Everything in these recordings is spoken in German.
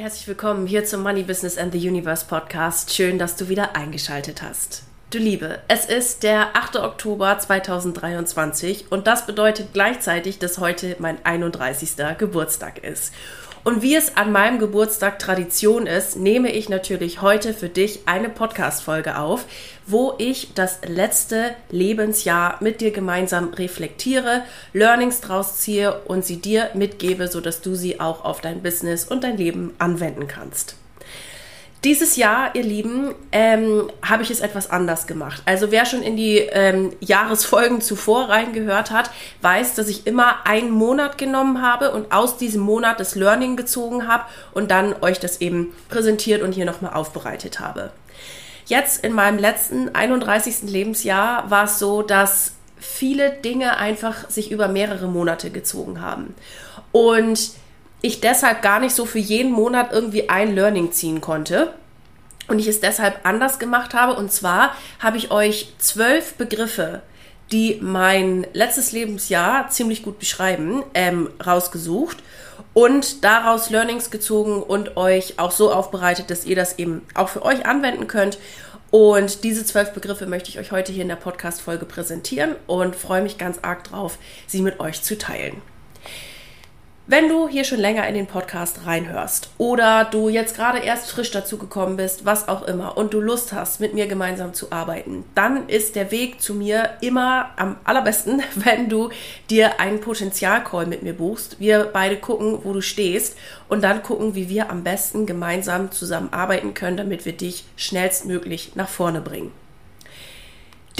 Herzlich willkommen hier zum Money Business and the Universe Podcast. Schön, dass du wieder eingeschaltet hast. Du Liebe, es ist der 8. Oktober 2023 und das bedeutet gleichzeitig, dass heute mein 31. Geburtstag ist. Und wie es an meinem Geburtstag Tradition ist, nehme ich natürlich heute für dich eine Podcast-Folge auf, wo ich das letzte Lebensjahr mit dir gemeinsam reflektiere, Learnings draus ziehe und sie dir mitgebe, sodass du sie auch auf dein Business und dein Leben anwenden kannst. Dieses Jahr, ihr Lieben, ähm, habe ich es etwas anders gemacht. Also wer schon in die ähm, Jahresfolgen zuvor reingehört hat, weiß, dass ich immer einen Monat genommen habe und aus diesem Monat das Learning gezogen habe und dann euch das eben präsentiert und hier nochmal aufbereitet habe. Jetzt in meinem letzten 31. Lebensjahr war es so, dass viele Dinge einfach sich über mehrere Monate gezogen haben. Und ich deshalb gar nicht so für jeden Monat irgendwie ein Learning ziehen konnte. Und ich es deshalb anders gemacht habe. Und zwar habe ich euch zwölf Begriffe, die mein letztes Lebensjahr ziemlich gut beschreiben, ähm, rausgesucht und daraus Learnings gezogen und euch auch so aufbereitet, dass ihr das eben auch für euch anwenden könnt. Und diese zwölf Begriffe möchte ich euch heute hier in der Podcast-Folge präsentieren und freue mich ganz arg drauf, sie mit euch zu teilen. Wenn du hier schon länger in den Podcast reinhörst oder du jetzt gerade erst frisch dazu gekommen bist, was auch immer, und du Lust hast, mit mir gemeinsam zu arbeiten, dann ist der Weg zu mir immer am allerbesten, wenn du dir einen Potenzialcall mit mir buchst. Wir beide gucken, wo du stehst und dann gucken, wie wir am besten gemeinsam zusammenarbeiten können, damit wir dich schnellstmöglich nach vorne bringen.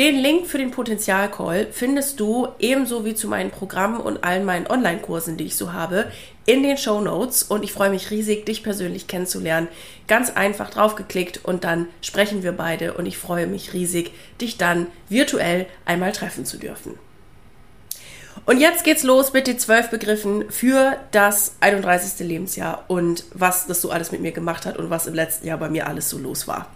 Den Link für den Potenzialcall findest du ebenso wie zu meinen Programmen und allen meinen Online-Kursen, die ich so habe, in den Show Notes. Und ich freue mich riesig, dich persönlich kennenzulernen. Ganz einfach draufgeklickt und dann sprechen wir beide. Und ich freue mich riesig, dich dann virtuell einmal treffen zu dürfen. Und jetzt geht's los mit den zwölf Begriffen für das 31. Lebensjahr und was das so alles mit mir gemacht hat und was im letzten Jahr bei mir alles so los war.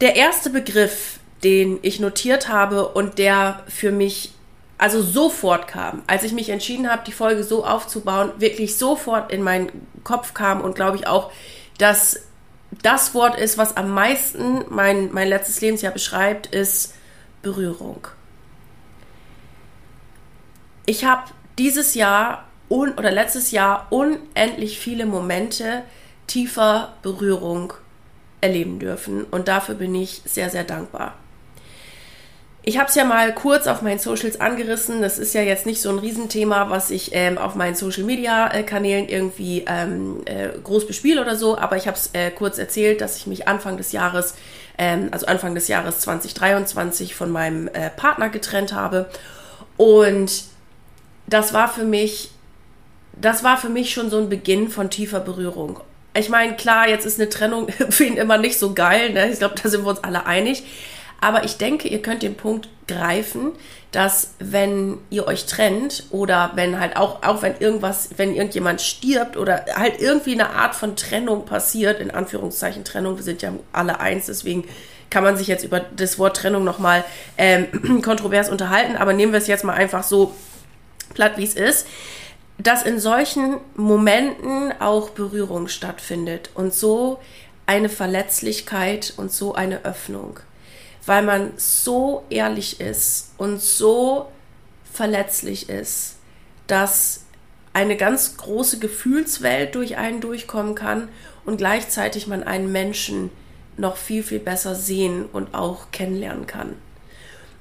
Der erste Begriff, den ich notiert habe und der für mich also sofort kam, als ich mich entschieden habe, die Folge so aufzubauen, wirklich sofort in meinen Kopf kam und glaube ich auch, dass das Wort ist, was am meisten mein, mein letztes Lebensjahr beschreibt, ist Berührung. Ich habe dieses Jahr un, oder letztes Jahr unendlich viele Momente tiefer Berührung erleben dürfen. Und dafür bin ich sehr, sehr dankbar. Ich habe es ja mal kurz auf meinen Socials angerissen. Das ist ja jetzt nicht so ein Riesenthema, was ich ähm, auf meinen Social Media äh, irgendwie ähm, äh, groß bespiele oder so. Aber ich habe es äh, kurz erzählt, dass ich mich Anfang des Jahres, ähm, also Anfang des Jahres 2023 von meinem äh, Partner getrennt habe. Und das war für mich, das war für mich schon so ein Beginn von tiefer Berührung. Ich meine, klar, jetzt ist eine Trennung für ihn immer nicht so geil. Ne? Ich glaube, da sind wir uns alle einig. Aber ich denke, ihr könnt den Punkt greifen, dass wenn ihr euch trennt oder wenn halt auch, auch wenn irgendwas, wenn irgendjemand stirbt oder halt irgendwie eine Art von Trennung passiert, in Anführungszeichen Trennung, wir sind ja alle eins, deswegen kann man sich jetzt über das Wort Trennung nochmal ähm, kontrovers unterhalten, aber nehmen wir es jetzt mal einfach so platt, wie es ist dass in solchen Momenten auch Berührung stattfindet und so eine Verletzlichkeit und so eine Öffnung, weil man so ehrlich ist und so verletzlich ist, dass eine ganz große Gefühlswelt durch einen durchkommen kann und gleichzeitig man einen Menschen noch viel, viel besser sehen und auch kennenlernen kann.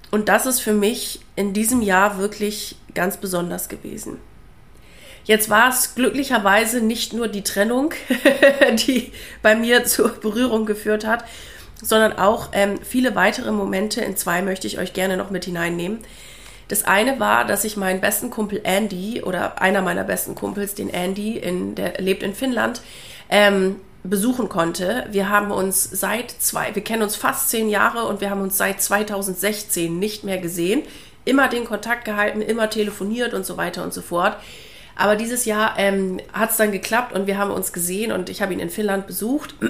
Und das ist für mich in diesem Jahr wirklich ganz besonders gewesen. Jetzt war es glücklicherweise nicht nur die Trennung, die bei mir zur Berührung geführt hat, sondern auch ähm, viele weitere Momente. In zwei möchte ich euch gerne noch mit hineinnehmen. Das eine war, dass ich meinen besten Kumpel Andy oder einer meiner besten Kumpels, den Andy, in, der lebt in Finnland, ähm, besuchen konnte. Wir haben uns seit zwei, wir kennen uns fast zehn Jahre und wir haben uns seit 2016 nicht mehr gesehen. Immer den Kontakt gehalten, immer telefoniert und so weiter und so fort. Aber dieses Jahr ähm, hat es dann geklappt und wir haben uns gesehen und ich habe ihn in Finnland besucht.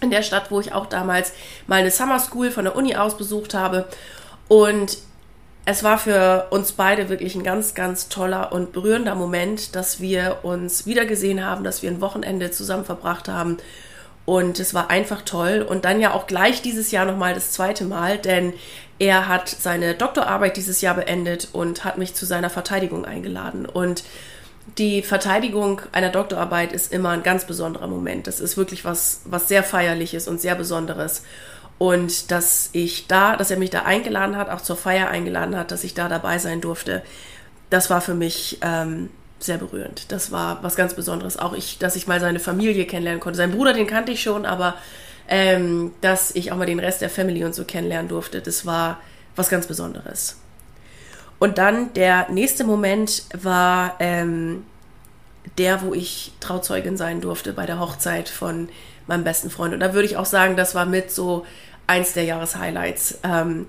In der Stadt, wo ich auch damals mal eine Summer School von der Uni aus besucht habe. Und es war für uns beide wirklich ein ganz, ganz toller und berührender Moment, dass wir uns wiedergesehen haben, dass wir ein Wochenende zusammen verbracht haben. Und es war einfach toll. Und dann ja auch gleich dieses Jahr nochmal das zweite Mal, denn er hat seine Doktorarbeit dieses Jahr beendet und hat mich zu seiner Verteidigung eingeladen. Und die Verteidigung einer Doktorarbeit ist immer ein ganz besonderer Moment. Das ist wirklich was, was sehr feierliches und sehr Besonderes. Und dass ich da, dass er mich da eingeladen hat, auch zur Feier eingeladen hat, dass ich da dabei sein durfte, das war für mich ähm, sehr berührend. Das war was ganz Besonderes. Auch ich, dass ich mal seine Familie kennenlernen konnte. Sein Bruder, den kannte ich schon, aber ähm, dass ich auch mal den Rest der Family und so kennenlernen durfte, das war was ganz Besonderes. Und dann der nächste Moment war ähm, der, wo ich Trauzeugin sein durfte bei der Hochzeit von meinem besten Freund. Und da würde ich auch sagen, das war mit so eins der Jahreshighlights. Ähm,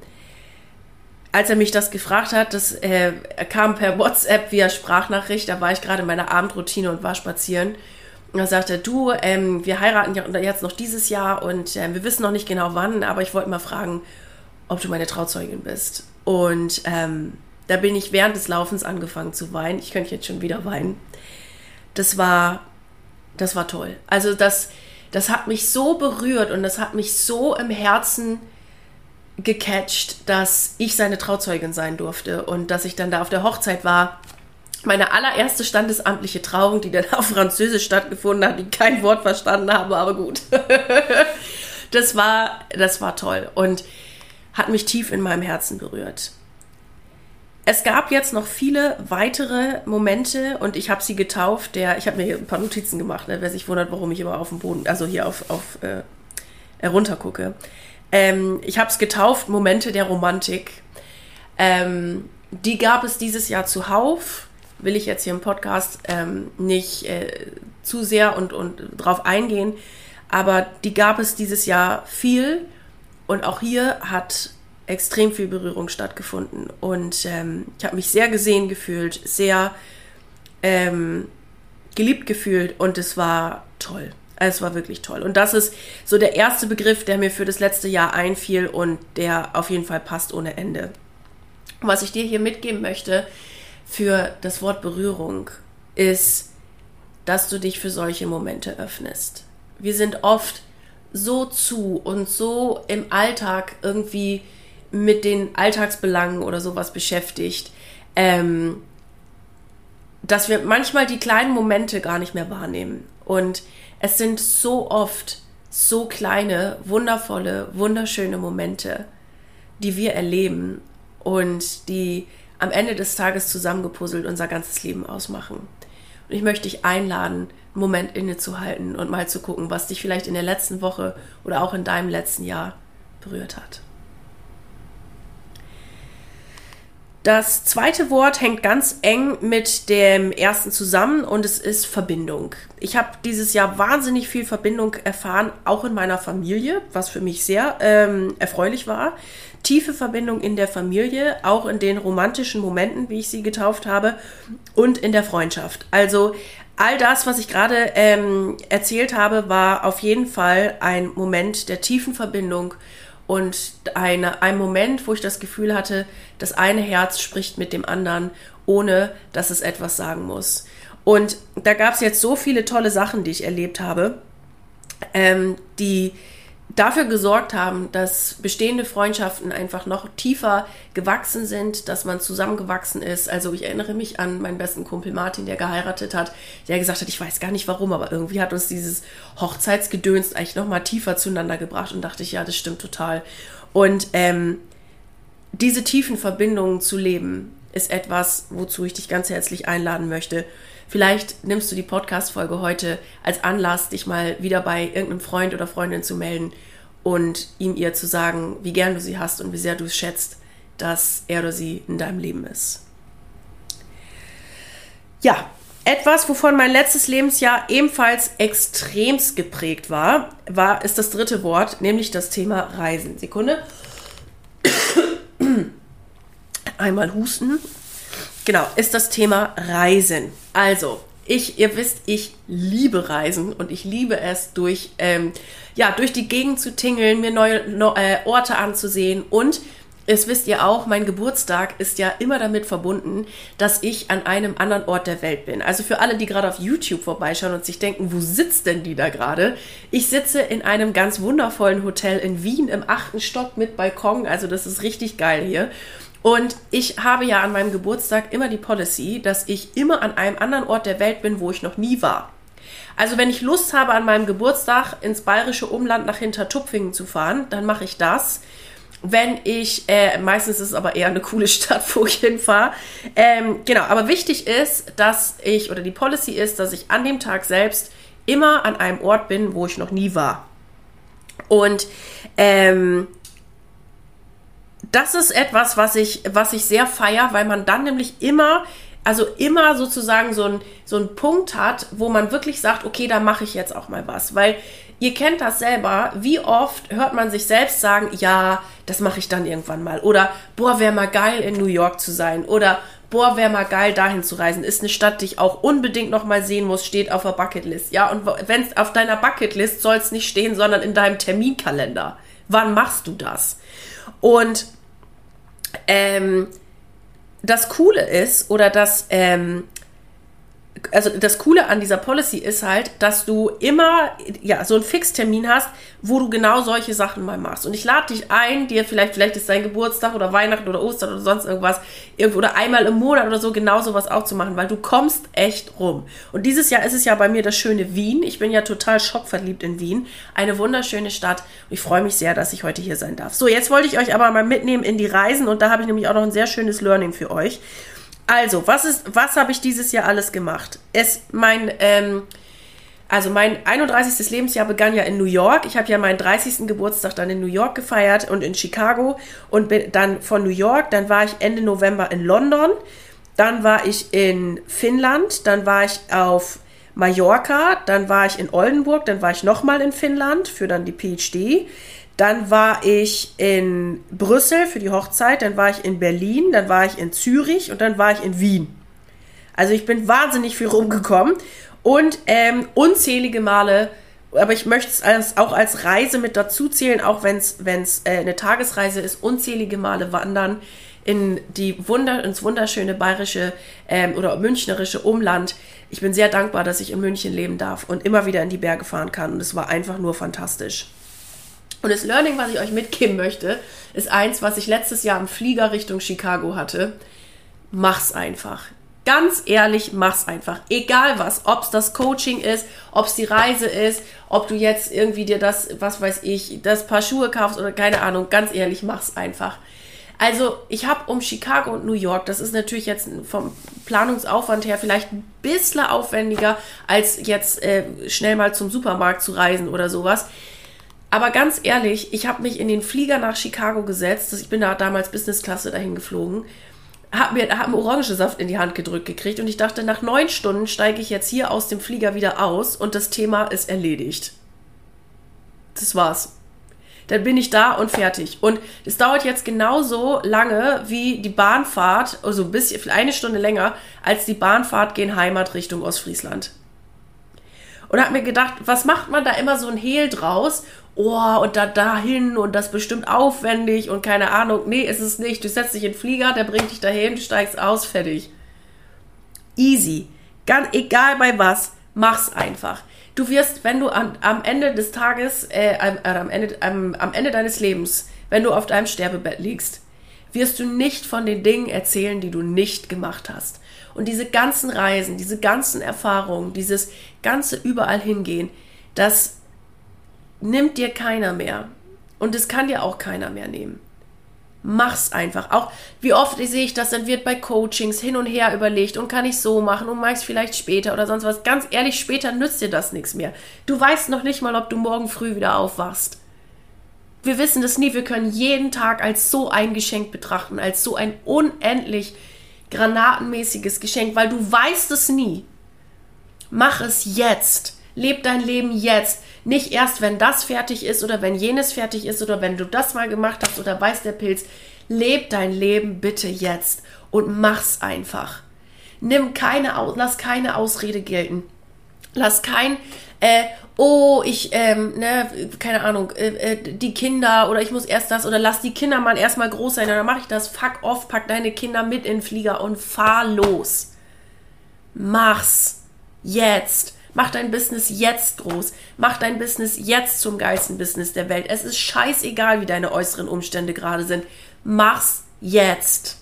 als er mich das gefragt hat, das äh, kam per WhatsApp via Sprachnachricht, da war ich gerade in meiner Abendroutine und war spazieren. Und da sagte er, du, ähm, wir heiraten ja jetzt noch dieses Jahr und äh, wir wissen noch nicht genau wann, aber ich wollte mal fragen, ob du meine Trauzeugin bist. Und ähm, da bin ich während des Laufens angefangen zu weinen. Ich könnte jetzt schon wieder weinen. Das war, das war toll. Also das, das hat mich so berührt und das hat mich so im Herzen gecatcht, dass ich seine Trauzeugin sein durfte und dass ich dann da auf der Hochzeit war. Meine allererste standesamtliche Trauung, die dann auf Französisch stattgefunden hat, die kein Wort verstanden habe, aber gut. das war, das war toll und hat mich tief in meinem Herzen berührt. Es gab jetzt noch viele weitere Momente und ich habe sie getauft. Der, ich habe mir ein paar Notizen gemacht, ne, wer sich wundert, warum ich immer auf dem Boden, also hier auf, auf äh, heruntergucke. Ähm, ich habe es getauft, Momente der Romantik. Ähm, die gab es dieses Jahr zuhauf. Will ich jetzt hier im Podcast ähm, nicht äh, zu sehr und, und drauf eingehen. Aber die gab es dieses Jahr viel. Und auch hier hat extrem viel Berührung stattgefunden. Und ähm, ich habe mich sehr gesehen gefühlt, sehr ähm, geliebt gefühlt und es war toll. Es war wirklich toll. Und das ist so der erste Begriff, der mir für das letzte Jahr einfiel und der auf jeden Fall passt ohne Ende. was ich dir hier mitgeben möchte für das Wort Berührung ist, dass du dich für solche Momente öffnest. Wir sind oft so zu und so im Alltag irgendwie mit den Alltagsbelangen oder sowas beschäftigt, ähm, dass wir manchmal die kleinen Momente gar nicht mehr wahrnehmen. Und es sind so oft so kleine, wundervolle, wunderschöne Momente, die wir erleben und die am Ende des Tages zusammengepuzzelt unser ganzes Leben ausmachen. Und ich möchte dich einladen, einen Moment innezuhalten und mal zu gucken, was dich vielleicht in der letzten Woche oder auch in deinem letzten Jahr berührt hat. Das zweite Wort hängt ganz eng mit dem ersten zusammen und es ist Verbindung. Ich habe dieses Jahr wahnsinnig viel Verbindung erfahren, auch in meiner Familie, was für mich sehr ähm, erfreulich war. Tiefe Verbindung in der Familie, auch in den romantischen Momenten, wie ich sie getauft habe, und in der Freundschaft. Also all das, was ich gerade ähm, erzählt habe, war auf jeden Fall ein Moment der tiefen Verbindung und eine, ein Moment, wo ich das Gefühl hatte, das eine Herz spricht mit dem anderen, ohne dass es etwas sagen muss. Und da gab es jetzt so viele tolle Sachen, die ich erlebt habe, ähm, die dafür gesorgt haben, dass bestehende Freundschaften einfach noch tiefer gewachsen sind, dass man zusammengewachsen ist. Also ich erinnere mich an meinen besten Kumpel Martin, der geheiratet hat, der gesagt hat, ich weiß gar nicht warum, aber irgendwie hat uns dieses Hochzeitsgedöns eigentlich noch mal tiefer zueinander gebracht und dachte ich, ja, das stimmt total. Und ähm, diese tiefen Verbindungen zu leben, ist etwas, wozu ich dich ganz herzlich einladen möchte. Vielleicht nimmst du die Podcast-Folge heute als Anlass, dich mal wieder bei irgendeinem Freund oder Freundin zu melden und ihm ihr zu sagen, wie gern du sie hast und wie sehr du es schätzt, dass er oder sie in deinem Leben ist. Ja, etwas, wovon mein letztes Lebensjahr ebenfalls extremst geprägt war, war, ist das dritte Wort, nämlich das Thema Reisen. Sekunde. Einmal husten. Genau, ist das Thema Reisen. Also, ich, ihr wisst, ich liebe Reisen und ich liebe es, durch, ähm, ja, durch die Gegend zu tingeln, mir neue, neue äh, Orte anzusehen und es wisst ihr auch, mein Geburtstag ist ja immer damit verbunden, dass ich an einem anderen Ort der Welt bin. Also für alle, die gerade auf YouTube vorbeischauen und sich denken, wo sitzt denn die da gerade? Ich sitze in einem ganz wundervollen Hotel in Wien im achten Stock mit Balkon. Also das ist richtig geil hier. Und ich habe ja an meinem Geburtstag immer die Policy, dass ich immer an einem anderen Ort der Welt bin, wo ich noch nie war. Also wenn ich Lust habe, an meinem Geburtstag ins bayerische Umland nach Hintertupfingen zu fahren, dann mache ich das wenn ich, äh, meistens ist es aber eher eine coole Stadt, wo ich hinfahre. Ähm, genau, aber wichtig ist, dass ich, oder die Policy ist, dass ich an dem Tag selbst immer an einem Ort bin, wo ich noch nie war. Und ähm, das ist etwas, was ich, was ich sehr feier, weil man dann nämlich immer, also immer sozusagen so ein, so einen Punkt hat, wo man wirklich sagt, okay, da mache ich jetzt auch mal was. Weil Ihr kennt das selber. Wie oft hört man sich selbst sagen, ja, das mache ich dann irgendwann mal. Oder, boah, wäre mal geil, in New York zu sein. Oder, boah, wäre mal geil, dahin zu reisen. Ist eine Stadt, die ich auch unbedingt noch mal sehen muss, steht auf der Bucketlist. Ja, und wenn es auf deiner Bucketlist soll es nicht stehen, sondern in deinem Terminkalender. Wann machst du das? Und ähm, das Coole ist, oder das, ähm, also das Coole an dieser Policy ist halt, dass du immer ja so einen Fixtermin hast, wo du genau solche Sachen mal machst. Und ich lade dich ein, dir vielleicht vielleicht ist dein Geburtstag oder Weihnachten oder Ostern oder sonst irgendwas oder einmal im Monat oder so genau sowas auch zu machen, weil du kommst echt rum. Und dieses Jahr ist es ja bei mir das schöne Wien. Ich bin ja total schockverliebt in Wien, eine wunderschöne Stadt. Ich freue mich sehr, dass ich heute hier sein darf. So, jetzt wollte ich euch aber mal mitnehmen in die Reisen und da habe ich nämlich auch noch ein sehr schönes Learning für euch. Also, was ist, was habe ich dieses Jahr alles gemacht? Es, mein, ähm, also mein 31. Lebensjahr begann ja in New York. Ich habe ja meinen 30. Geburtstag dann in New York gefeiert und in Chicago und bin dann von New York, dann war ich Ende November in London, dann war ich in Finnland, dann war ich auf Mallorca, dann war ich in Oldenburg, dann war ich nochmal in Finnland für dann die PhD. Dann war ich in Brüssel für die Hochzeit, dann war ich in Berlin, dann war ich in Zürich und dann war ich in Wien. Also ich bin wahnsinnig viel rumgekommen und ähm, unzählige Male, aber ich möchte es als, auch als Reise mit dazu zählen, auch wenn es äh, eine Tagesreise ist, unzählige Male wandern in die Wunder, ins wunderschöne bayerische ähm, oder münchnerische Umland. Ich bin sehr dankbar, dass ich in München leben darf und immer wieder in die Berge fahren kann und es war einfach nur fantastisch. Und das Learning, was ich euch mitgeben möchte, ist eins, was ich letztes Jahr im Flieger Richtung Chicago hatte. Mach's einfach. Ganz ehrlich, mach's einfach. Egal was, ob's das Coaching ist, ob's die Reise ist, ob du jetzt irgendwie dir das, was weiß ich, das Paar Schuhe kaufst oder keine Ahnung. Ganz ehrlich, mach's einfach. Also, ich habe um Chicago und New York, das ist natürlich jetzt vom Planungsaufwand her vielleicht ein bisschen aufwendiger, als jetzt äh, schnell mal zum Supermarkt zu reisen oder sowas. Aber ganz ehrlich, ich habe mich in den Flieger nach Chicago gesetzt. Ich bin da damals Businessklasse dahin geflogen. Habe mir hab einen Orangensaft in die Hand gedrückt gekriegt und ich dachte, nach neun Stunden steige ich jetzt hier aus dem Flieger wieder aus und das Thema ist erledigt. Das war's. Dann bin ich da und fertig. Und es dauert jetzt genauso lange wie die Bahnfahrt, also bis eine Stunde länger, als die Bahnfahrt gehen Heimat Richtung Ostfriesland. Und habe mir gedacht, was macht man da immer so ein Hehl draus oh, und da dahin und das bestimmt aufwendig und keine Ahnung. Nee, ist es nicht. Du setzt dich in den Flieger, der bringt dich dahin, du steigst aus, fertig. Easy. Ganz egal bei was, mach's einfach. Du wirst, wenn du an, am Ende des Tages, äh, am, Ende, am, am Ende deines Lebens, wenn du auf deinem Sterbebett liegst, wirst du nicht von den Dingen erzählen, die du nicht gemacht hast. Und diese ganzen Reisen, diese ganzen Erfahrungen, dieses ganze überall hingehen, das nimmt dir keiner mehr. Und es kann dir auch keiner mehr nehmen. Mach's einfach. Auch wie oft sehe ich das, dann wird bei Coachings hin und her überlegt und kann ich so machen und mach's vielleicht später oder sonst was. Ganz ehrlich, später nützt dir das nichts mehr. Du weißt noch nicht mal, ob du morgen früh wieder aufwachst. Wir wissen das nie. Wir können jeden Tag als so ein Geschenk betrachten, als so ein unendlich granatenmäßiges Geschenk, weil du weißt es nie. Mach es jetzt. Leb dein Leben jetzt. Nicht erst, wenn das fertig ist oder wenn jenes fertig ist oder wenn du das mal gemacht hast oder weiß der Pilz. Leb dein Leben bitte jetzt und mach's einfach. Nimm keine, lass keine Ausrede gelten. Lass kein, äh, oh, ich, ähm, ne, keine Ahnung, äh, äh, die Kinder oder ich muss erst das oder lass die Kinder mal erstmal groß sein, dann mache ich das. Fuck off, pack deine Kinder mit in den Flieger und fahr los. Mach's. Jetzt. Mach dein Business jetzt groß. Mach dein Business jetzt zum geilsten Business der Welt. Es ist scheißegal, wie deine äußeren Umstände gerade sind. Mach's jetzt.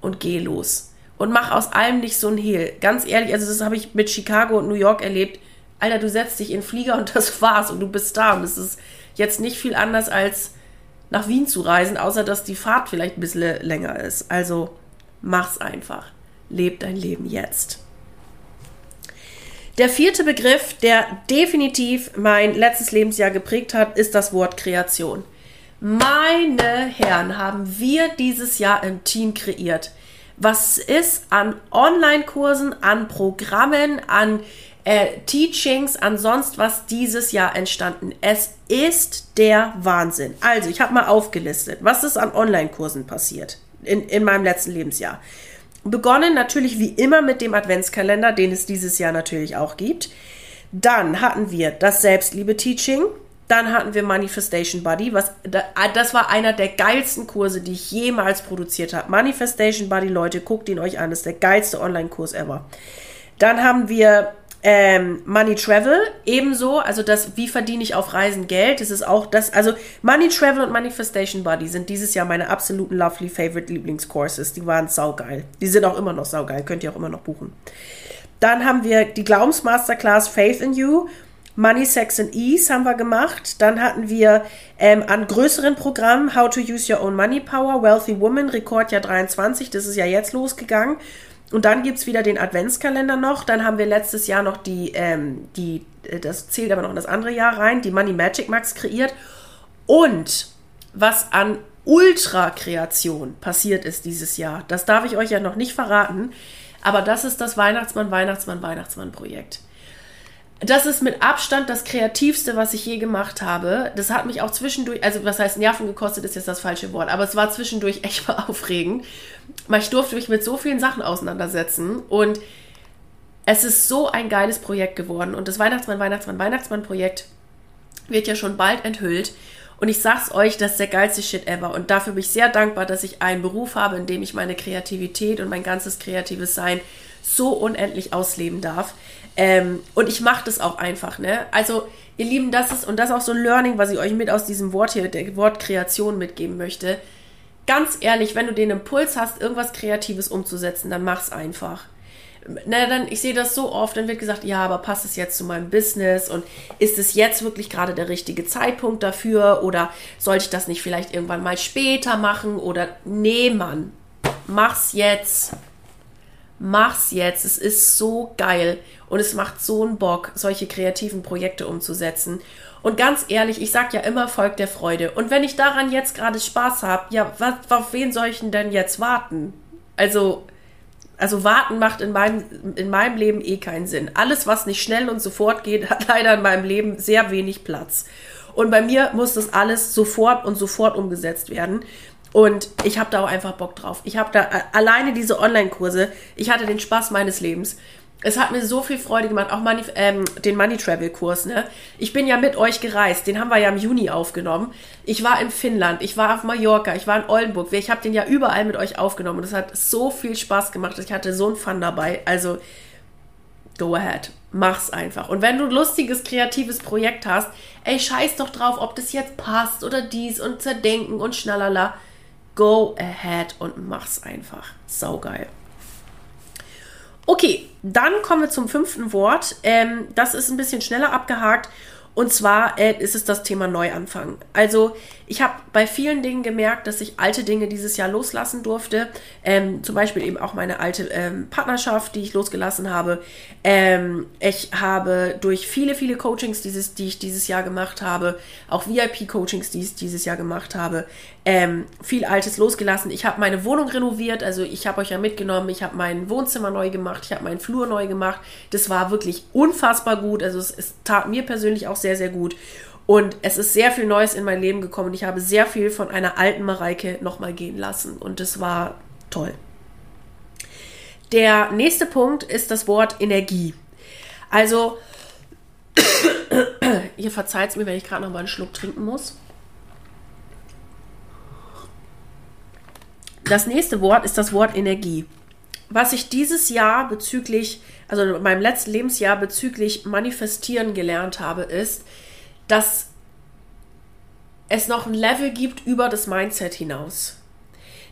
Und geh los. Und mach aus allem nicht so ein Hehl. Ganz ehrlich, also das habe ich mit Chicago und New York erlebt. Alter, du setzt dich in Flieger und das war's und du bist da. Und es ist jetzt nicht viel anders als nach Wien zu reisen, außer dass die Fahrt vielleicht ein bisschen länger ist. Also mach's einfach. Leb dein Leben jetzt. Der vierte Begriff, der definitiv mein letztes Lebensjahr geprägt hat, ist das Wort Kreation. Meine Herren, haben wir dieses Jahr im Team kreiert. Was ist an Online-Kursen, an Programmen, an äh, Teachings, an sonst was dieses Jahr entstanden? Es ist der Wahnsinn. Also, ich habe mal aufgelistet, was ist an Online-Kursen passiert in, in meinem letzten Lebensjahr. Begonnen natürlich wie immer mit dem Adventskalender, den es dieses Jahr natürlich auch gibt. Dann hatten wir das Selbstliebe-Teaching. Dann hatten wir Manifestation Buddy, was das war einer der geilsten Kurse, die ich jemals produziert habe. Manifestation Buddy, Leute, guckt ihn euch an, das ist der geilste Online-Kurs ever. Dann haben wir ähm, Money Travel ebenso, also das, wie verdiene ich auf Reisen Geld, das ist auch das, also Money Travel und Manifestation Buddy sind dieses Jahr meine absoluten lovely favorite Lieblingscourses. Die waren saugeil. Die sind auch immer noch saugeil, könnt ihr auch immer noch buchen. Dann haben wir die Glaubensmasterclass Faith in You. Money, Sex and Ease haben wir gemacht. Dann hatten wir ähm, an größeren Programmen How to Use Your Own Money Power, Wealthy Woman, Rekordjahr 23. Das ist ja jetzt losgegangen. Und dann gibt es wieder den Adventskalender noch. Dann haben wir letztes Jahr noch die, ähm, die, äh, das zählt aber noch in das andere Jahr rein, die Money Magic Max kreiert. Und was an Ultra-Kreation passiert ist dieses Jahr, das darf ich euch ja noch nicht verraten, aber das ist das Weihnachtsmann, Weihnachtsmann, Weihnachtsmann-Projekt das ist mit Abstand das kreativste, was ich je gemacht habe. Das hat mich auch zwischendurch, also was heißt Nerven gekostet, ist jetzt das falsche Wort, aber es war zwischendurch echt mal aufregend, weil ich durfte mich mit so vielen Sachen auseinandersetzen und es ist so ein geiles Projekt geworden und das Weihnachtsmann, Weihnachtsmann, Weihnachtsmann-Projekt wird ja schon bald enthüllt und ich sag's euch, das ist der geilste Shit ever und dafür bin ich sehr dankbar, dass ich einen Beruf habe, in dem ich meine Kreativität und mein ganzes kreatives Sein so unendlich ausleben darf. Ähm, und ich mache das auch einfach, ne? Also, ihr Lieben, das ist, und das ist auch so ein Learning, was ich euch mit aus diesem Wort hier, der Wort Kreation mitgeben möchte. Ganz ehrlich, wenn du den Impuls hast, irgendwas Kreatives umzusetzen, dann mach's einfach. Na, dann, ich sehe das so oft, dann wird gesagt, ja, aber passt es jetzt zu meinem Business und ist es jetzt wirklich gerade der richtige Zeitpunkt dafür oder sollte ich das nicht vielleicht irgendwann mal später machen oder nee, Mann, mach's jetzt mach's jetzt. Es ist so geil und es macht so einen Bock, solche kreativen Projekte umzusetzen. Und ganz ehrlich, ich sag ja immer, folgt der Freude. Und wenn ich daran jetzt gerade Spaß habe, ja, was, auf wen soll ich denn jetzt warten? Also, also warten macht in meinem, in meinem Leben eh keinen Sinn. Alles, was nicht schnell und sofort geht, hat leider in meinem Leben sehr wenig Platz. Und bei mir muss das alles sofort und sofort umgesetzt werden. Und ich habe da auch einfach Bock drauf. Ich habe da äh, alleine diese Online-Kurse, ich hatte den Spaß meines Lebens. Es hat mir so viel Freude gemacht, auch Money, ähm, den Money Travel Kurs. Ne? Ich bin ja mit euch gereist, den haben wir ja im Juni aufgenommen. Ich war in Finnland, ich war auf Mallorca, ich war in Oldenburg. Ich habe den ja überall mit euch aufgenommen und es hat so viel Spaß gemacht. Ich hatte so einen Fun dabei. Also go ahead, mach's einfach. Und wenn du ein lustiges, kreatives Projekt hast, ey, scheiß doch drauf, ob das jetzt passt oder dies und zerdenken und schnalala Go ahead und mach's einfach. Saugeil. Okay, dann kommen wir zum fünften Wort. Ähm, das ist ein bisschen schneller abgehakt. Und zwar äh, ist es das Thema Neuanfang. Also ich habe bei vielen Dingen gemerkt, dass ich alte Dinge dieses Jahr loslassen durfte. Ähm, zum Beispiel eben auch meine alte ähm, Partnerschaft, die ich losgelassen habe. Ähm, ich habe durch viele, viele Coachings, dieses, die ich dieses Jahr gemacht habe, auch VIP-Coachings, die ich dieses Jahr gemacht habe, ähm, viel Altes losgelassen. Ich habe meine Wohnung renoviert, also ich habe euch ja mitgenommen, ich habe mein Wohnzimmer neu gemacht, ich habe meinen Flur neu gemacht. Das war wirklich unfassbar gut. Also es, es tat mir persönlich auch sehr, sehr gut. Und es ist sehr viel Neues in mein Leben gekommen. Und ich habe sehr viel von einer alten Mareike nochmal gehen lassen. Und das war toll. Der nächste Punkt ist das Wort Energie. Also, ihr verzeiht es mir, wenn ich gerade noch mal einen Schluck trinken muss. Das nächste Wort ist das Wort Energie. Was ich dieses Jahr bezüglich, also in meinem letzten Lebensjahr bezüglich Manifestieren gelernt habe, ist, dass es noch ein Level gibt über das Mindset hinaus.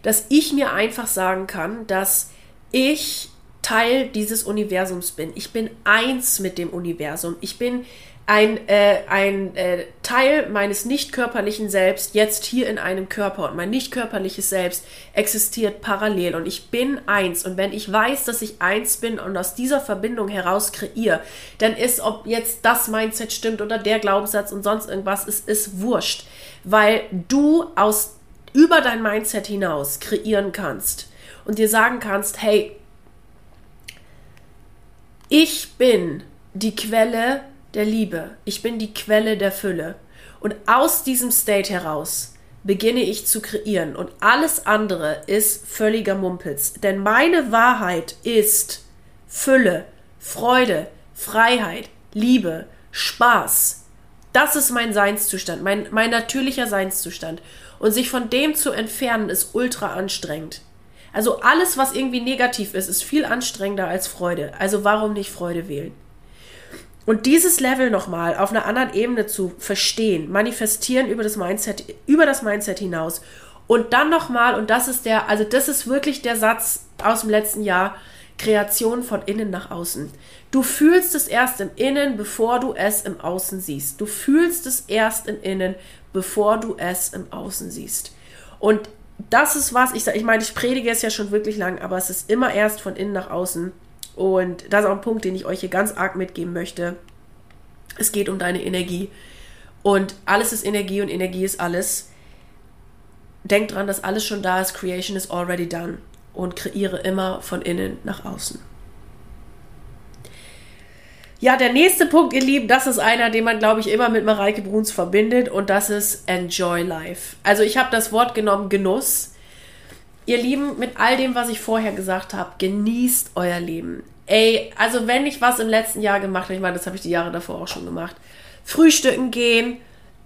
Dass ich mir einfach sagen kann, dass ich Teil dieses Universums bin. Ich bin eins mit dem Universum. Ich bin ein, äh, ein äh, Teil meines nicht körperlichen Selbst jetzt hier in einem Körper. Und mein nicht körperliches Selbst existiert parallel. Und ich bin eins. Und wenn ich weiß, dass ich eins bin und aus dieser Verbindung heraus kreiere, dann ist, ob jetzt das Mindset stimmt oder der Glaubenssatz und sonst irgendwas, es ist wurscht, weil du aus über dein Mindset hinaus kreieren kannst und dir sagen kannst, hey, ich bin die Quelle der Liebe. Ich bin die Quelle der Fülle. Und aus diesem State heraus beginne ich zu kreieren. Und alles andere ist völliger Mumpitz. Denn meine Wahrheit ist Fülle, Freude, Freiheit, Liebe, Spaß. Das ist mein Seinszustand, mein, mein natürlicher Seinszustand. Und sich von dem zu entfernen, ist ultra anstrengend. Also alles, was irgendwie negativ ist, ist viel anstrengender als Freude. Also warum nicht Freude wählen? Und dieses Level nochmal auf einer anderen Ebene zu verstehen, manifestieren über das Mindset, über das Mindset hinaus. Und dann nochmal, und das ist der, also das ist wirklich der Satz aus dem letzten Jahr, Kreation von innen nach außen. Du fühlst es erst im Innen, bevor du es im Außen siehst. Du fühlst es erst im Innen, bevor du es im Außen siehst. Und das ist was, ich sage, ich meine, ich predige es ja schon wirklich lang, aber es ist immer erst von innen nach außen. Und das ist auch ein Punkt, den ich euch hier ganz arg mitgeben möchte. Es geht um deine Energie. Und alles ist Energie und Energie ist alles. Denk dran, dass alles schon da ist. Creation is already done. Und kreiere immer von innen nach außen. Ja, der nächste Punkt, ihr Lieben, das ist einer, den man, glaube ich, immer mit Mareike Bruns verbindet und das ist Enjoy Life. Also ich habe das Wort genommen Genuss. Ihr Lieben, mit all dem, was ich vorher gesagt habe, genießt euer Leben. Ey, also wenn ich was im letzten Jahr gemacht habe, ich meine, das habe ich die Jahre davor auch schon gemacht. Frühstücken gehen,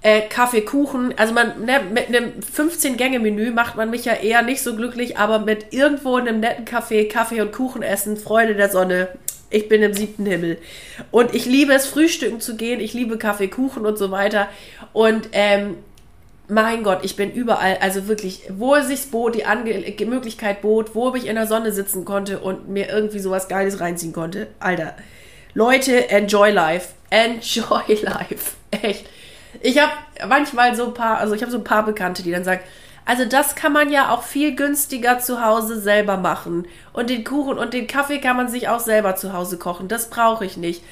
äh, Kaffee, Kuchen. Also man, ne, mit einem 15-Gänge-Menü macht man mich ja eher nicht so glücklich, aber mit irgendwo in einem netten Kaffee, Kaffee und Kuchen essen, Freude der Sonne. Ich bin im siebten Himmel. Und ich liebe es, frühstücken zu gehen. Ich liebe Kaffee, Kuchen und so weiter. Und ähm, mein Gott, ich bin überall, also wirklich, wo es sich bot, die Ange Möglichkeit bot, wo ich in der Sonne sitzen konnte und mir irgendwie sowas Geiles reinziehen konnte. Alter, Leute, enjoy life. Enjoy life. Echt. Ich habe manchmal so ein paar, also ich habe so ein paar Bekannte, die dann sagen, also das kann man ja auch viel günstiger zu Hause selber machen. Und den Kuchen und den Kaffee kann man sich auch selber zu Hause kochen. Das brauche ich nicht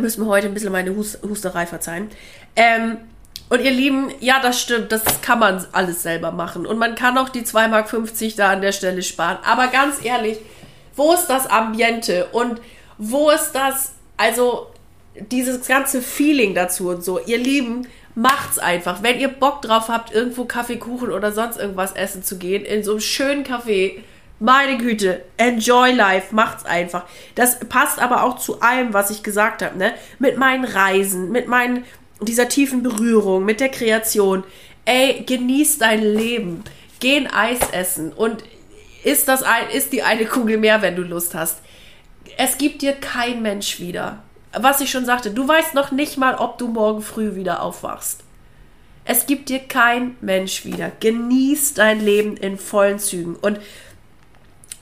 müssen mir heute ein bisschen meine Hus Husterei verzeihen. Ähm, und ihr Lieben, ja, das stimmt, das kann man alles selber machen. Und man kann auch die 2,50 Mark da an der Stelle sparen. Aber ganz ehrlich, wo ist das Ambiente und wo ist das, also dieses ganze Feeling dazu und so. Ihr Lieben, macht's einfach. Wenn ihr Bock drauf habt, irgendwo Kaffee, Kuchen oder sonst irgendwas essen zu gehen, in so einem schönen Café, meine Güte, enjoy life, macht's einfach. Das passt aber auch zu allem, was ich gesagt habe, ne? Mit meinen Reisen, mit meinen dieser tiefen Berührung, mit der Kreation. Ey, genieß dein Leben. Geh ein Eis essen und isst das ein, isst die eine Kugel mehr, wenn du Lust hast. Es gibt dir kein Mensch wieder. Was ich schon sagte, du weißt noch nicht mal, ob du morgen früh wieder aufwachst. Es gibt dir kein Mensch wieder. Genieß dein Leben in vollen Zügen und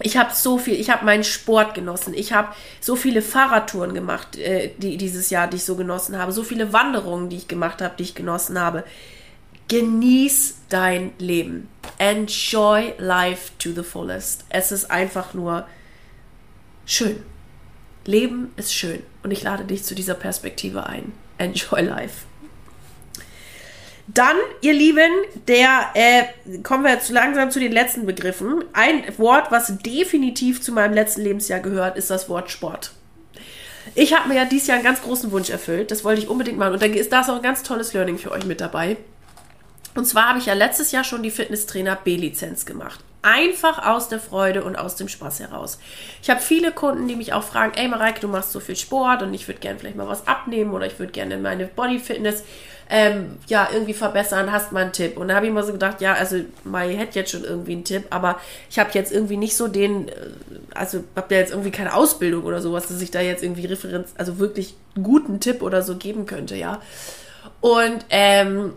ich habe so viel, ich habe meinen Sport genossen, ich habe so viele Fahrradtouren gemacht, äh, die dieses Jahr, die ich so genossen habe, so viele Wanderungen, die ich gemacht habe, die ich genossen habe. Genieß dein Leben. Enjoy life to the fullest. Es ist einfach nur schön. Leben ist schön und ich lade dich zu dieser Perspektive ein. Enjoy life. Dann, ihr Lieben, der äh, kommen wir jetzt langsam zu den letzten Begriffen. Ein Wort, was definitiv zu meinem letzten Lebensjahr gehört, ist das Wort Sport. Ich habe mir ja dieses Jahr einen ganz großen Wunsch erfüllt. Das wollte ich unbedingt machen. Und da ist da auch ein ganz tolles Learning für euch mit dabei. Und zwar habe ich ja letztes Jahr schon die Fitnesstrainer B-Lizenz gemacht. Einfach aus der Freude und aus dem Spaß heraus. Ich habe viele Kunden, die mich auch fragen, ey Mareike, du machst so viel Sport und ich würde gerne vielleicht mal was abnehmen oder ich würde gerne meine Bodyfitness ähm, ja, irgendwie verbessern, hast mal einen Tipp. Und da habe ich mir so gedacht, ja, also Mai hätte jetzt schon irgendwie einen Tipp, aber ich habe jetzt irgendwie nicht so den, äh, also habe ja jetzt irgendwie keine Ausbildung oder sowas, dass ich da jetzt irgendwie Referenz, also wirklich guten Tipp oder so geben könnte, ja. Und ähm,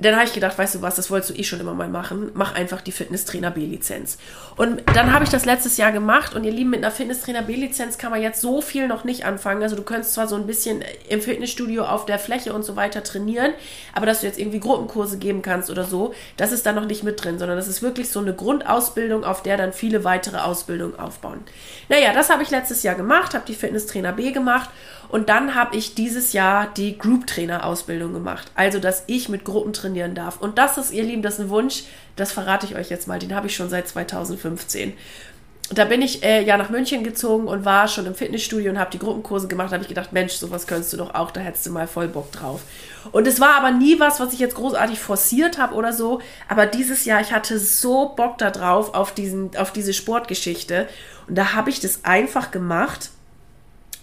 dann habe ich gedacht, weißt du was, das wolltest du eh schon immer mal machen. Mach einfach die Fitnesstrainer B-Lizenz. Und dann habe ich das letztes Jahr gemacht und ihr Lieben, mit einer Fitnesstrainer B-Lizenz kann man jetzt so viel noch nicht anfangen. Also du könntest zwar so ein bisschen im Fitnessstudio auf der Fläche und so weiter trainieren, aber dass du jetzt irgendwie Gruppenkurse geben kannst oder so, das ist da noch nicht mit drin, sondern das ist wirklich so eine Grundausbildung, auf der dann viele weitere Ausbildungen aufbauen. Naja, das habe ich letztes Jahr gemacht, habe die Fitnesstrainer B gemacht und dann habe ich dieses Jahr die Group Trainer Ausbildung gemacht. Also, dass ich mit Gruppen trainieren darf. Und das ist, ihr Lieben, das ist ein Wunsch, das verrate ich euch jetzt mal. Den habe ich schon seit 2015. Da bin ich äh, ja nach München gezogen und war schon im Fitnessstudio und habe die Gruppenkurse gemacht. Da habe ich gedacht, Mensch, sowas könntest du doch auch, da hättest du mal voll Bock drauf. Und es war aber nie was, was ich jetzt großartig forciert habe oder so. Aber dieses Jahr, ich hatte so Bock da drauf, auf, diesen, auf diese Sportgeschichte. Und da habe ich das einfach gemacht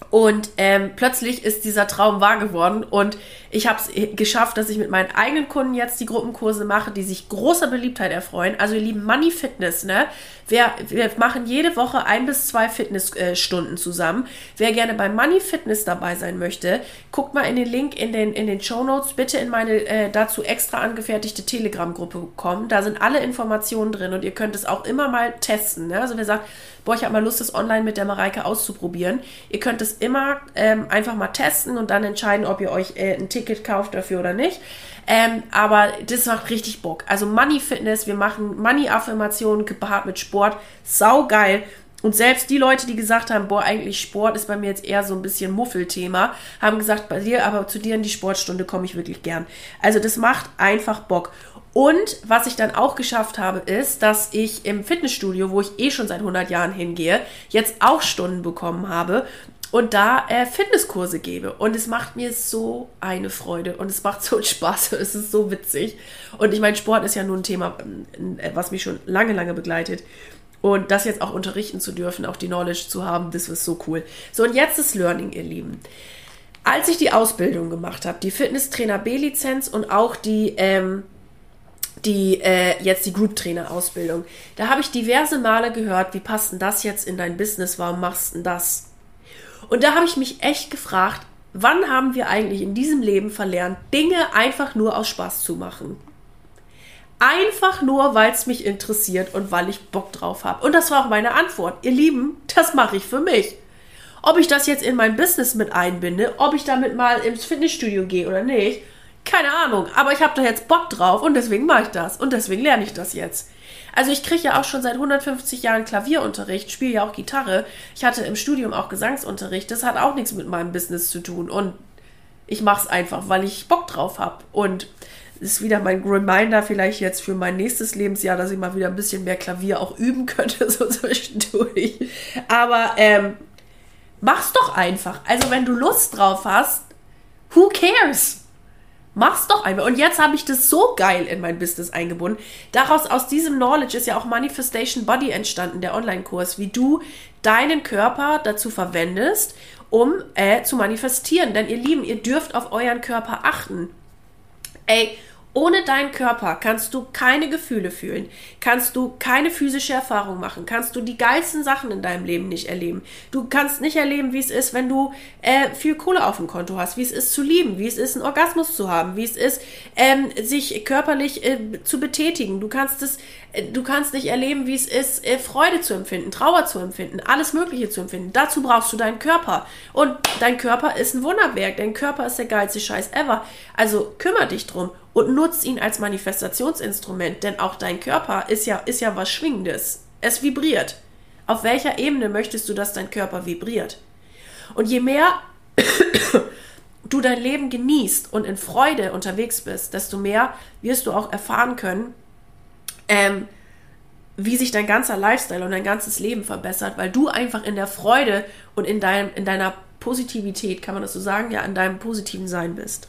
und ähm, plötzlich ist dieser Traum wahr geworden und ich habe es geschafft, dass ich mit meinen eigenen Kunden jetzt die Gruppenkurse mache, die sich großer Beliebtheit erfreuen. Also ihr lieben Money Fitness, ne? Wir, wir machen jede Woche ein bis zwei Fitnessstunden äh, zusammen. Wer gerne bei Money Fitness dabei sein möchte, guckt mal in den Link in den, in den Show Notes. Bitte in meine äh, dazu extra angefertigte Telegram-Gruppe kommen. Da sind alle Informationen drin und ihr könnt es auch immer mal testen. Ne? Also wer sagt, boah, ich habe mal Lust, das online mit der Mareike auszuprobieren. Ihr könnt es immer ähm, einfach mal testen und dann entscheiden, ob ihr euch äh, ein Ticket kauft dafür oder nicht. Ähm, aber das macht richtig Bock. Also Money Fitness, wir machen Money Affirmationen gepaart mit Sport. Sau geil. Und selbst die Leute, die gesagt haben, boah, eigentlich Sport ist bei mir jetzt eher so ein bisschen Muffelthema, haben gesagt, bei dir, aber zu dir in die Sportstunde komme ich wirklich gern. Also das macht einfach Bock. Und was ich dann auch geschafft habe, ist, dass ich im Fitnessstudio, wo ich eh schon seit 100 Jahren hingehe, jetzt auch Stunden bekommen habe und da äh, Fitnesskurse gebe. Und es macht mir so eine Freude und es macht so Spaß. Es ist so witzig. Und ich meine, Sport ist ja nun ein Thema, äh, was mich schon lange, lange begleitet. Und das jetzt auch unterrichten zu dürfen, auch die Knowledge zu haben, das ist so cool. So, und jetzt das Learning, ihr Lieben. Als ich die Ausbildung gemacht habe, die Fitnesstrainer B-Lizenz und auch die, ähm, die äh, jetzt die Group Trainer Ausbildung, da habe ich diverse Male gehört, wie passt denn das jetzt in dein Business? Warum machst du denn das? Und da habe ich mich echt gefragt, wann haben wir eigentlich in diesem Leben verlernt, Dinge einfach nur aus Spaß zu machen? Einfach nur, weil es mich interessiert und weil ich Bock drauf habe. Und das war auch meine Antwort. Ihr Lieben, das mache ich für mich. Ob ich das jetzt in mein Business mit einbinde, ob ich damit mal ins Fitnessstudio gehe oder nicht, keine Ahnung. Aber ich habe da jetzt Bock drauf und deswegen mache ich das. Und deswegen lerne ich das jetzt. Also ich kriege ja auch schon seit 150 Jahren Klavierunterricht, spiele ja auch Gitarre. Ich hatte im Studium auch Gesangsunterricht. Das hat auch nichts mit meinem Business zu tun. Und ich mache es einfach, weil ich Bock drauf habe. Und ist wieder mein Reminder vielleicht jetzt für mein nächstes Lebensjahr, dass ich mal wieder ein bisschen mehr Klavier auch üben könnte, so zwischendurch. Aber ähm, mach's doch einfach. Also wenn du Lust drauf hast, who cares? Mach's doch einmal. Und jetzt habe ich das so geil in mein Business eingebunden. Daraus, aus diesem Knowledge ist ja auch Manifestation Body entstanden, der Online-Kurs, wie du deinen Körper dazu verwendest, um äh, zu manifestieren. Denn ihr Lieben, ihr dürft auf euren Körper achten. Ey, Ohne deinen Körper kannst du keine Gefühle fühlen, kannst du keine physische Erfahrung machen, kannst du die geilsten Sachen in deinem Leben nicht erleben. Du kannst nicht erleben, wie es ist, wenn du äh, viel Kohle auf dem Konto hast, wie es ist zu lieben, wie es ist, einen Orgasmus zu haben, wie es ist, ähm, sich körperlich äh, zu betätigen. Du kannst es, äh, du kannst nicht erleben, wie es ist, äh, Freude zu empfinden, Trauer zu empfinden, alles Mögliche zu empfinden. Dazu brauchst du deinen Körper. Und dein Körper ist ein Wunderwerk. Dein Körper ist der geilste Scheiß ever. Also kümmere dich drum und nutzt ihn als Manifestationsinstrument, denn auch dein Körper ist ja, ist ja was Schwingendes. Es vibriert. Auf welcher Ebene möchtest du, dass dein Körper vibriert? Und je mehr du dein Leben genießt und in Freude unterwegs bist, desto mehr wirst du auch erfahren können, ähm, wie sich dein ganzer Lifestyle und dein ganzes Leben verbessert, weil du einfach in der Freude und in, deinem, in deiner Positivität, kann man das so sagen, ja, in deinem positiven Sein bist.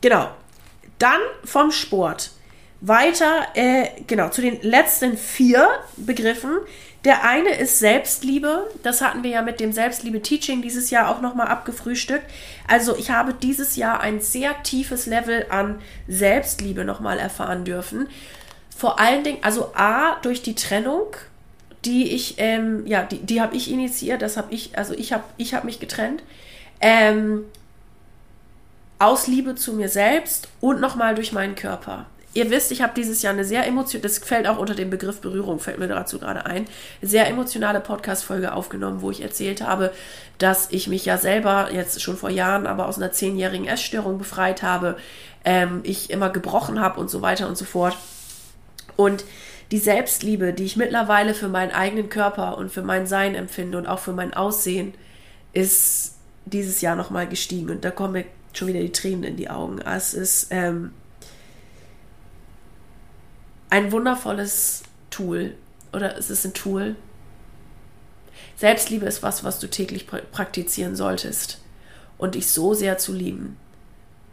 Genau. Dann vom Sport. Weiter, äh, genau, zu den letzten vier Begriffen. Der eine ist Selbstliebe. Das hatten wir ja mit dem Selbstliebe-Teaching dieses Jahr auch nochmal abgefrühstückt. Also ich habe dieses Jahr ein sehr tiefes Level an Selbstliebe nochmal erfahren dürfen. Vor allen Dingen, also A, durch die Trennung, die ich, ähm, ja, die, die habe ich initiiert, das habe ich, also ich habe ich hab mich getrennt. Ähm, aus Liebe zu mir selbst und nochmal durch meinen Körper. Ihr wisst, ich habe dieses Jahr eine sehr emotionale, das fällt auch unter den Begriff Berührung, fällt mir dazu gerade ein, sehr emotionale Podcast-Folge aufgenommen, wo ich erzählt habe, dass ich mich ja selber jetzt schon vor Jahren, aber aus einer zehnjährigen Essstörung befreit habe, ähm, ich immer gebrochen habe und so weiter und so fort. Und die Selbstliebe, die ich mittlerweile für meinen eigenen Körper und für mein Sein empfinde und auch für mein Aussehen, ist dieses Jahr nochmal gestiegen. Und da kommen wir schon wieder die Tränen in die Augen. Es ist ähm, ein wundervolles Tool. Oder es ist ein Tool. Selbstliebe ist was, was du täglich praktizieren solltest. Und dich so sehr zu lieben.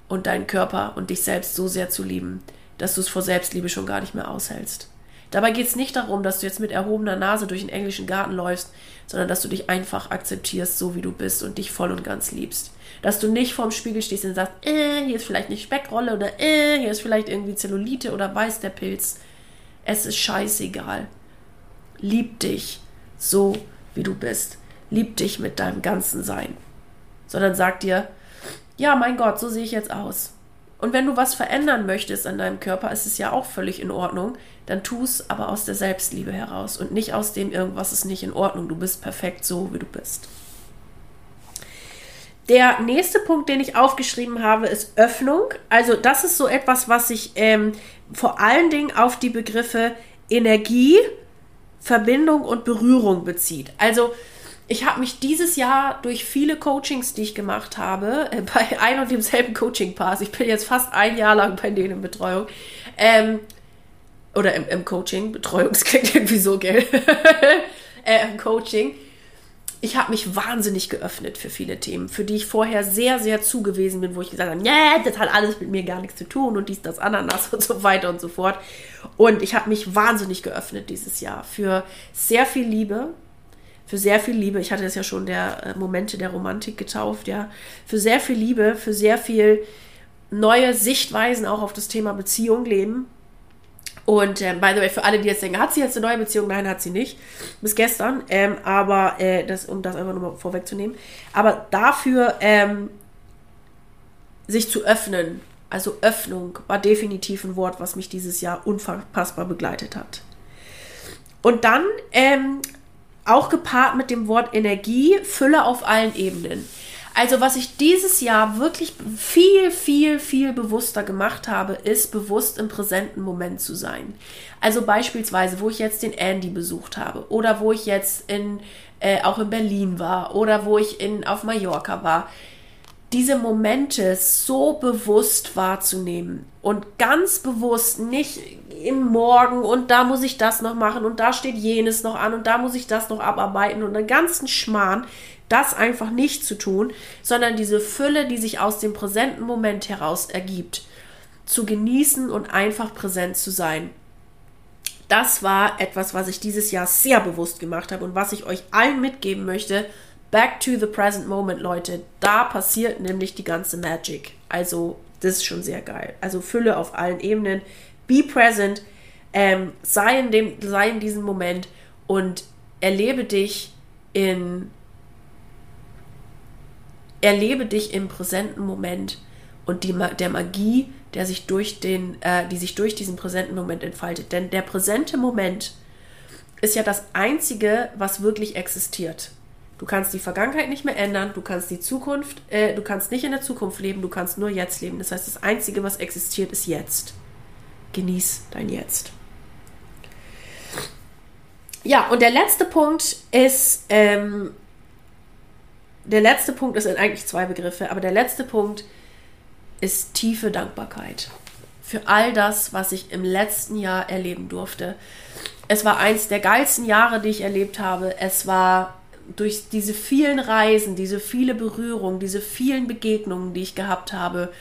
Und deinen Körper und dich selbst so sehr zu lieben, dass du es vor Selbstliebe schon gar nicht mehr aushältst. Dabei geht es nicht darum, dass du jetzt mit erhobener Nase durch den englischen Garten läufst, sondern dass du dich einfach akzeptierst, so wie du bist und dich voll und ganz liebst. Dass du nicht vorm Spiegel stehst und sagst, äh, hier ist vielleicht eine Speckrolle oder äh, hier ist vielleicht irgendwie Zellulite oder weiß der Pilz. Es ist scheißegal. Lieb dich so, wie du bist. Lieb dich mit deinem ganzen Sein. Sondern sag dir, ja, mein Gott, so sehe ich jetzt aus. Und wenn du was verändern möchtest an deinem Körper, ist es ja auch völlig in Ordnung. Dann tu es aber aus der Selbstliebe heraus und nicht aus dem irgendwas ist nicht in Ordnung. Du bist perfekt so, wie du bist. Der nächste Punkt, den ich aufgeschrieben habe, ist Öffnung. Also das ist so etwas, was sich ähm, vor allen Dingen auf die Begriffe Energie, Verbindung und Berührung bezieht. Also ich habe mich dieses Jahr durch viele Coachings, die ich gemacht habe, äh, bei ein und demselben Coaching-Pass, ich bin jetzt fast ein Jahr lang bei denen in Betreuung, ähm, oder im, im Coaching, Betreuung, das klingt irgendwie so, gell? äh, im Coaching. Ich habe mich wahnsinnig geöffnet für viele Themen, für die ich vorher sehr, sehr zugewiesen bin, wo ich gesagt habe, ja, das hat alles mit mir gar nichts zu tun und dies, das, Ananas und so weiter und so fort. Und ich habe mich wahnsinnig geöffnet dieses Jahr für sehr viel Liebe, für sehr viel Liebe. Ich hatte das ja schon der äh, Momente der Romantik getauft, ja. Für sehr viel Liebe, für sehr viel neue Sichtweisen auch auf das Thema Beziehung leben. Und ähm, by the way, für alle, die jetzt denken, hat sie jetzt eine neue Beziehung? Nein, hat sie nicht. Bis gestern. Ähm, aber äh, das, um das einfach nur mal vorwegzunehmen. Aber dafür ähm, sich zu öffnen, also Öffnung, war definitiv ein Wort, was mich dieses Jahr unfassbar begleitet hat. Und dann ähm, auch gepaart mit dem Wort Energie, Fülle auf allen Ebenen. Also was ich dieses Jahr wirklich viel, viel, viel bewusster gemacht habe, ist bewusst im präsenten Moment zu sein. Also beispielsweise, wo ich jetzt den Andy besucht habe oder wo ich jetzt in, äh, auch in Berlin war oder wo ich in, auf Mallorca war diese Momente so bewusst wahrzunehmen und ganz bewusst nicht im Morgen und da muss ich das noch machen und da steht jenes noch an und da muss ich das noch abarbeiten und einen ganzen Schmarrn, das einfach nicht zu tun, sondern diese Fülle, die sich aus dem präsenten Moment heraus ergibt, zu genießen und einfach präsent zu sein. Das war etwas, was ich dieses Jahr sehr bewusst gemacht habe und was ich euch allen mitgeben möchte, Back to the present moment, Leute. Da passiert nämlich die ganze Magic. Also Das ist schon sehr geil. Also Fülle auf allen Ebenen. Be present. Ähm, sei, in dem, sei in diesem Moment und erlebe dich in erlebe dich im präsenten Moment und die, der Magie, der sich durch den, äh, die sich durch diesen präsenten Moment entfaltet. Denn der präsente Moment ist ja das Einzige, was wirklich existiert. Du kannst die Vergangenheit nicht mehr ändern, du kannst die Zukunft, äh, du kannst nicht in der Zukunft leben, du kannst nur jetzt leben. Das heißt, das Einzige, was existiert, ist jetzt. Genieß dein Jetzt. Ja, und der letzte Punkt ist, ähm, der letzte Punkt ist eigentlich zwei Begriffe, aber der letzte Punkt ist tiefe Dankbarkeit für all das, was ich im letzten Jahr erleben durfte. Es war eins der geilsten Jahre, die ich erlebt habe. Es war durch diese vielen Reisen, diese viele Berührungen, diese vielen Begegnungen, die ich gehabt habe,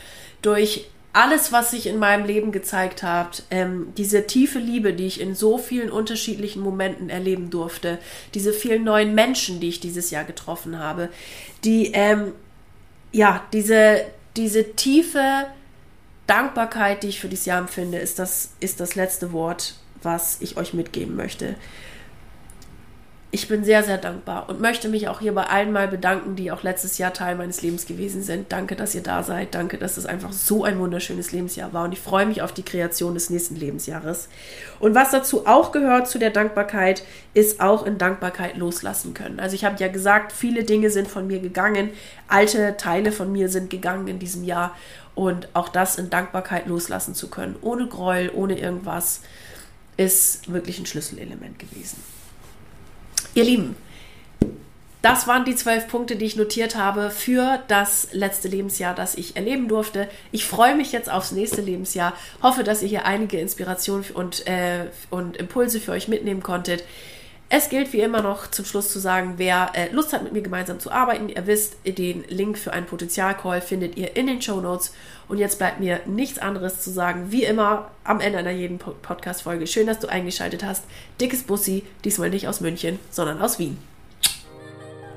durch alles, was sich in meinem Leben gezeigt hat, ähm, diese tiefe Liebe, die ich in so vielen unterschiedlichen Momenten erleben durfte, diese vielen neuen Menschen, die ich dieses Jahr getroffen habe, die, ähm, ja, diese, diese tiefe Dankbarkeit, die ich für dieses Jahr empfinde, ist das, ist das letzte Wort, was ich euch mitgeben möchte ich bin sehr, sehr dankbar und möchte mich auch hier bei allen mal bedanken, die auch letztes Jahr Teil meines Lebens gewesen sind. Danke, dass ihr da seid. Danke, dass es einfach so ein wunderschönes Lebensjahr war. Und ich freue mich auf die Kreation des nächsten Lebensjahres. Und was dazu auch gehört zu der Dankbarkeit, ist auch in Dankbarkeit loslassen können. Also ich habe ja gesagt, viele Dinge sind von mir gegangen. Alte Teile von mir sind gegangen in diesem Jahr. Und auch das in Dankbarkeit loslassen zu können, ohne Gräuel, ohne irgendwas, ist wirklich ein Schlüsselelement gewesen. Ihr Lieben, das waren die zwölf Punkte, die ich notiert habe für das letzte Lebensjahr, das ich erleben durfte. Ich freue mich jetzt aufs nächste Lebensjahr. Hoffe, dass ihr hier einige Inspirationen und, äh, und Impulse für euch mitnehmen konntet. Es gilt wie immer noch zum Schluss zu sagen, wer äh, Lust hat, mit mir gemeinsam zu arbeiten, ihr wisst, den Link für einen Potenzialcall findet ihr in den Show Notes. Und jetzt bleibt mir nichts anderes zu sagen, wie immer am Ende einer jeden Podcast-Folge. Schön, dass du eingeschaltet hast. Dickes Bussi, diesmal nicht aus München, sondern aus Wien.